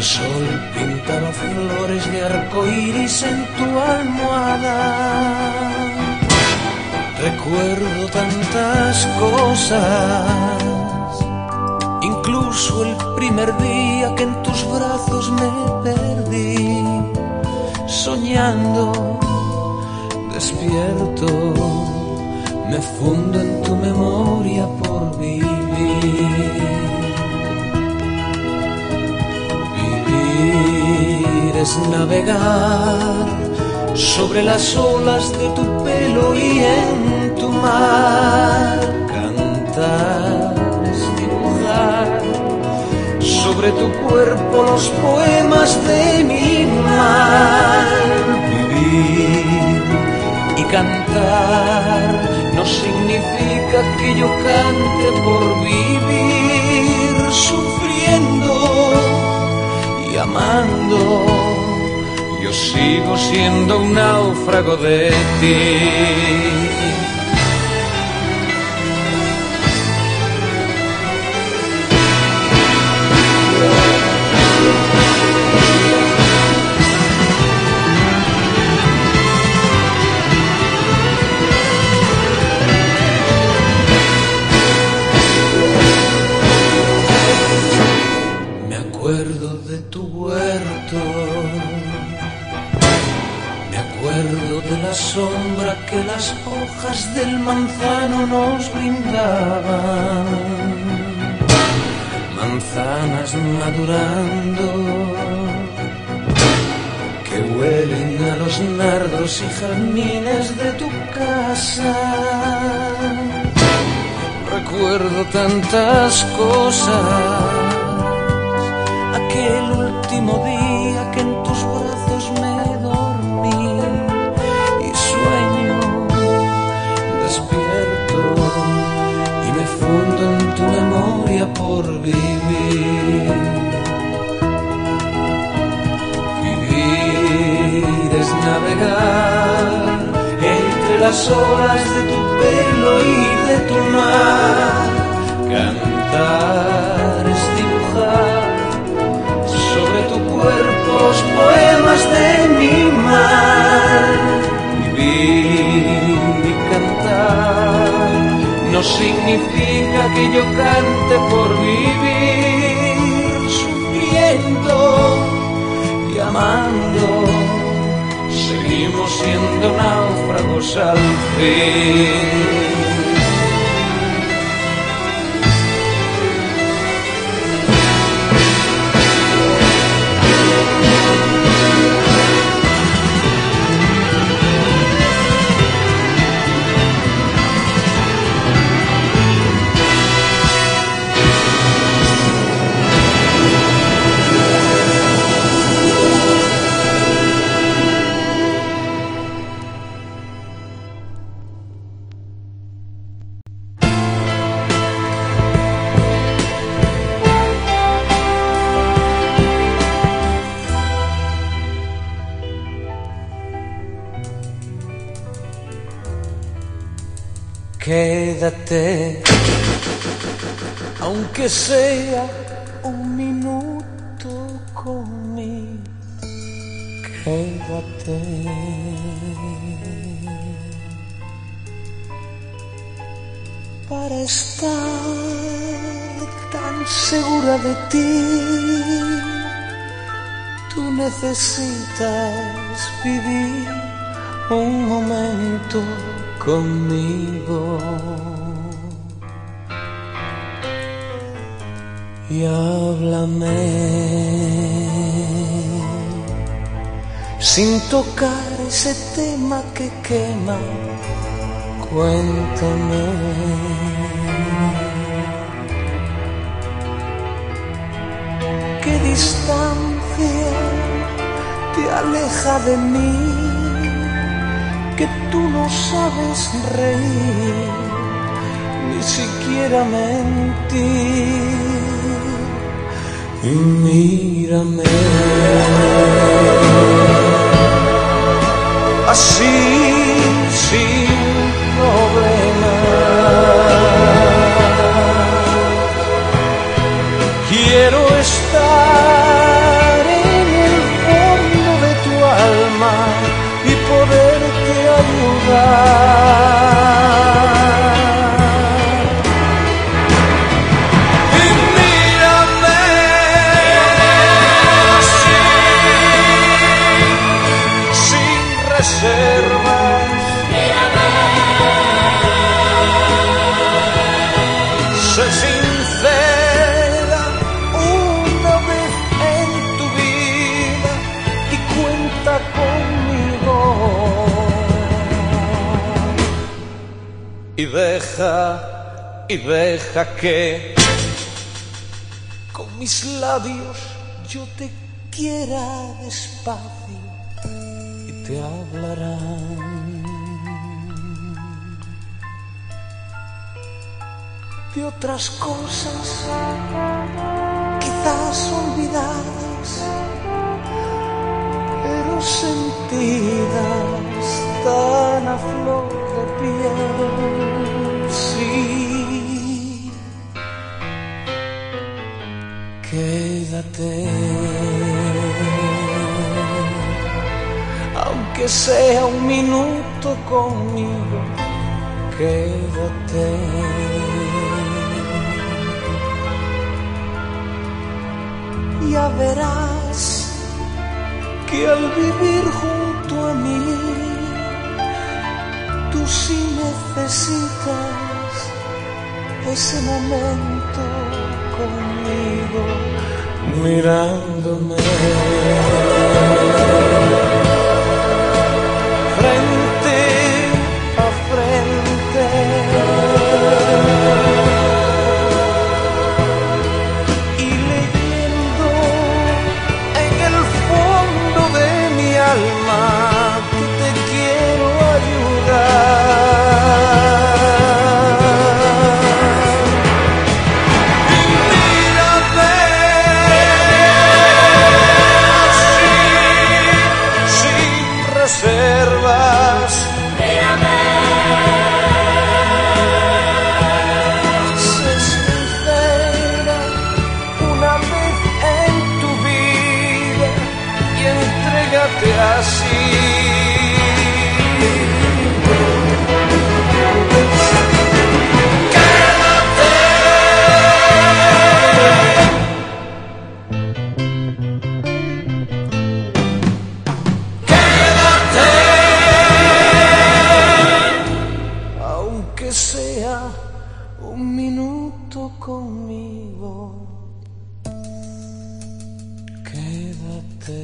el sol pintaba flores de arco iris en tu almohada. Recuerdo tantas cosas, incluso el primer día que en tus brazos me perdí, soñando, despierto, me fundo en tu memoria por vivir. Vivir es navegar sobre las olas de tu pelo y en tu mar. Cantar es dibujar sobre tu cuerpo los poemas de mi mar. Vivir y cantar no significa que yo cante por vivir sufriendo y amando sigo siendo un náufrago de ti. Que las hojas del manzano nos brindaban. Manzanas madurando que huelen a los nardos y jazmines de tu casa. Recuerdo tantas cosas. Aquel por vivir. Vivir es navegar entre las olas de tu pelo y de tu mar. Cantar es dibujar sobre tu cuerpo los poemas de mi mar. Vivir no significa que yo cante por vivir, sufriendo y amando. Seguimos siendo náufragos al fin. Quédate, aunque sea un minuto conmigo. Quédate. Para estar tan segura de ti, tú necesitas vivir un momento conmigo. Y háblame sin tocar ese tema que quema. Cuéntame. ¿Qué distancia te aleja de mí? que tú no sabes reír, ni siquiera mentir. Y mírame así. y deja que con mis labios yo te quiera despacio y te hablarán de otras cosas quizás olvidadas pero sentidas tan a flor de piel. aunque sea un minuto conmigo, que quédate. Ya verás que al vivir junto a mí, tú sí necesitas ese momento conmigo mirándome. tú conmigo. Quédate.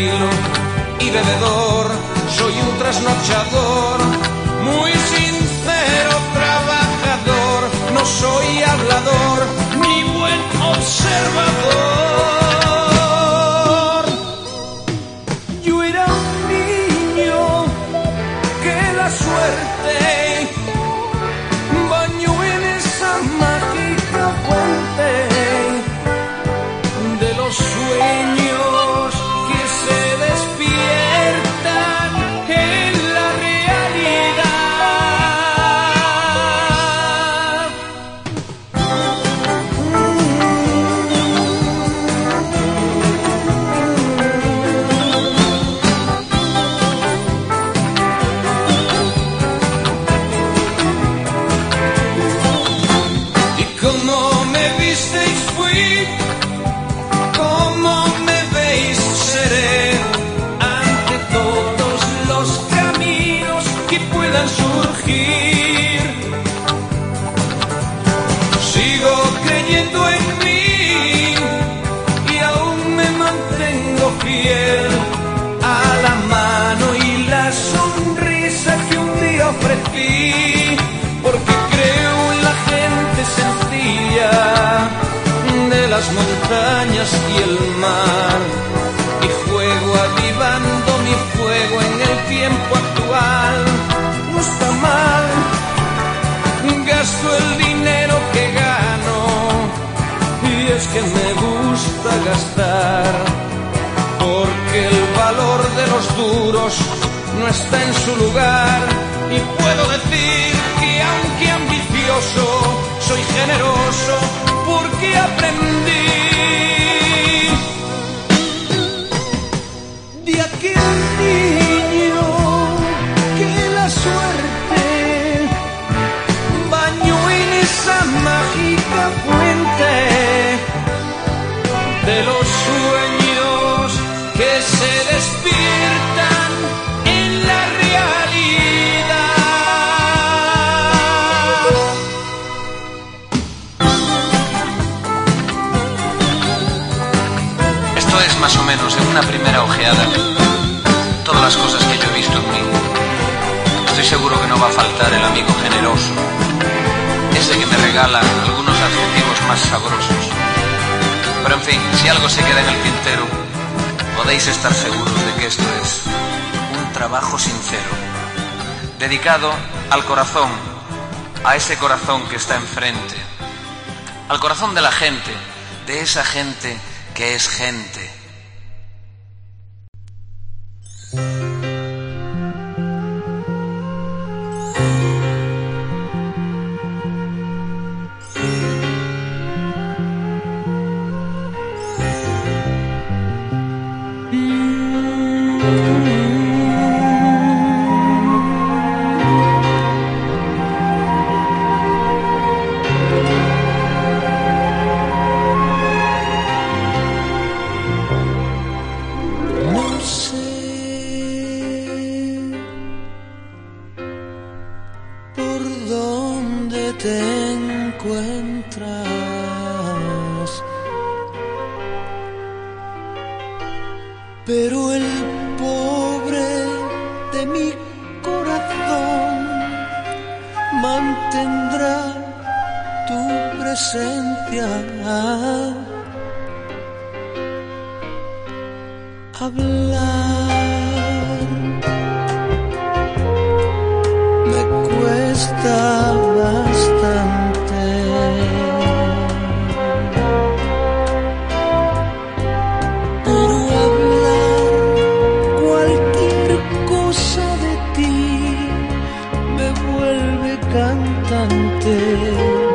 y bebedor, soy un trasnochador, muy sincero trabajador, no soy hablador ni buen observador. Y el mar. Y fuego avivando mi fuego en el tiempo actual. No está mal, gasto el dinero que gano. Y es que me gusta gastar. Porque el valor de los duros no está en su lugar. Y puedo decir que aunque ambicioso, soy generoso porque aprendí de los sueños que se despiertan en la realidad. Esto es más o menos en una primera ojeada todas las cosas que yo he visto en mí. Estoy seguro que no va a faltar el amigo generoso, ese que me regala algunos adjetivos más sabrosos. Pero en fin, si algo se queda en el tintero, podéis estar seguros de que esto es un trabajo sincero, dedicado al corazón, a ese corazón que está enfrente, al corazón de la gente, de esa gente que es gente. Encuentras, pero el pobre de mi corazón mantendrá tu presencia. hablar me cuesta bastante. Cantante.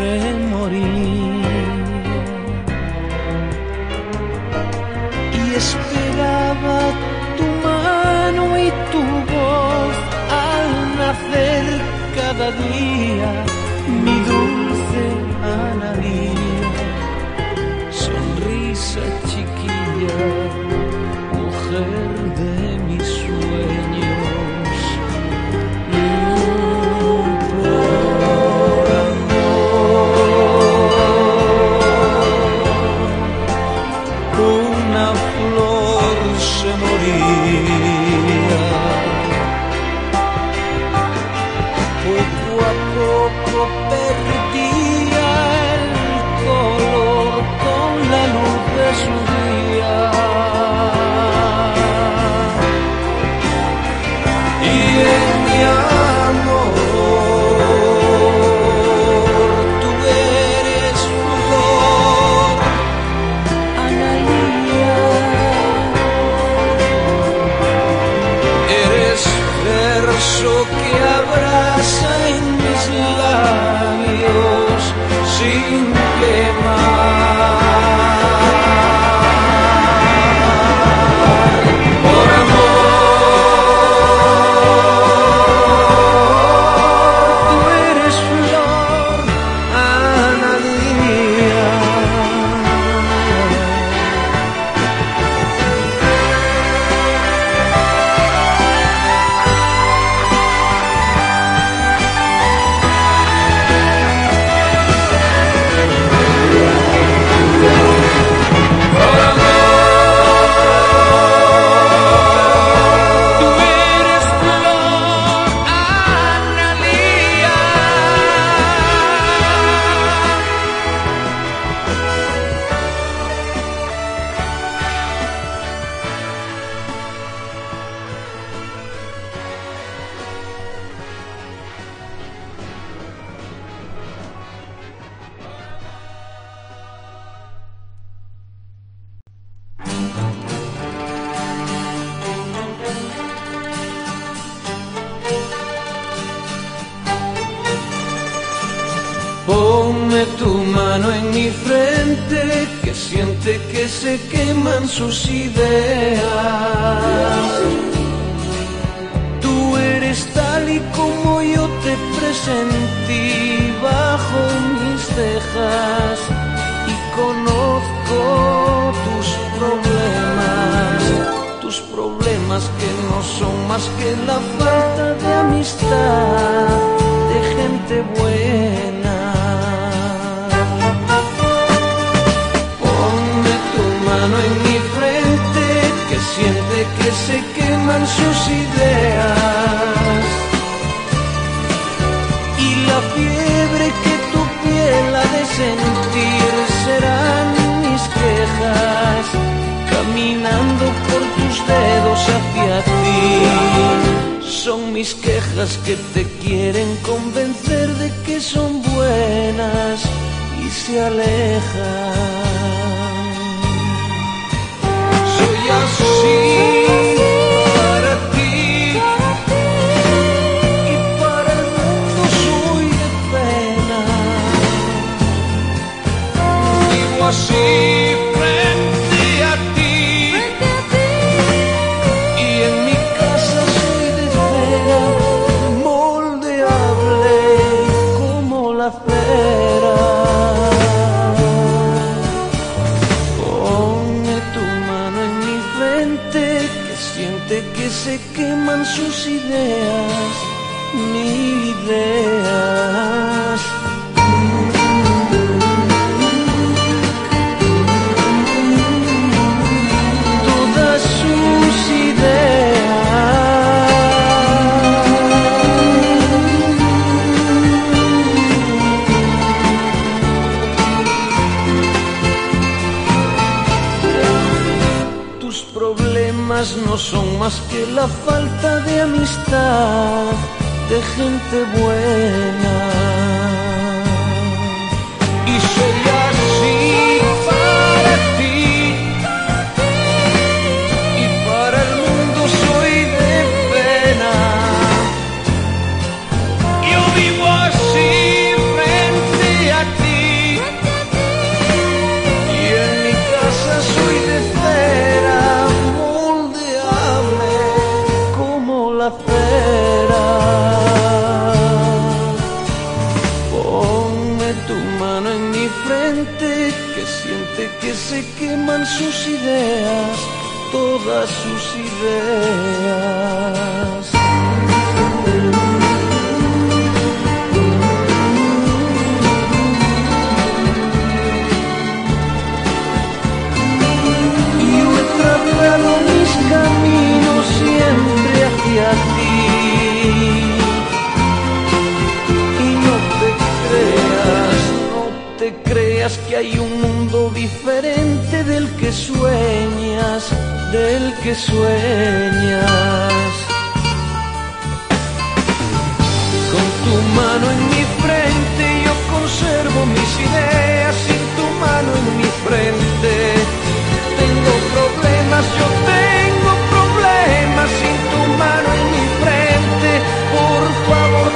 Se que siente que se queman sus ideas. Tú eres tal y como yo te presentí bajo mis cejas y conozco tus problemas, tus problemas que no son más que la falta de amistad de gente buena. Se queman sus ideas y la fiebre que tu piel ha de sentir serán mis quejas caminando por tus dedos hacia ti. Son mis quejas que te quieren convencer de que son buenas y se alejan. La falta de amistad de gente buena. Creas que hay un mundo diferente del que sueñas, del que sueñas. Con tu mano en mi frente yo conservo mis ideas, sin tu mano en mi frente tengo problemas, yo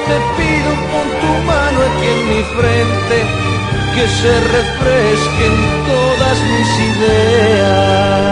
te pido con tu mano aquí en mi frente que se refresquen todas mis ideas.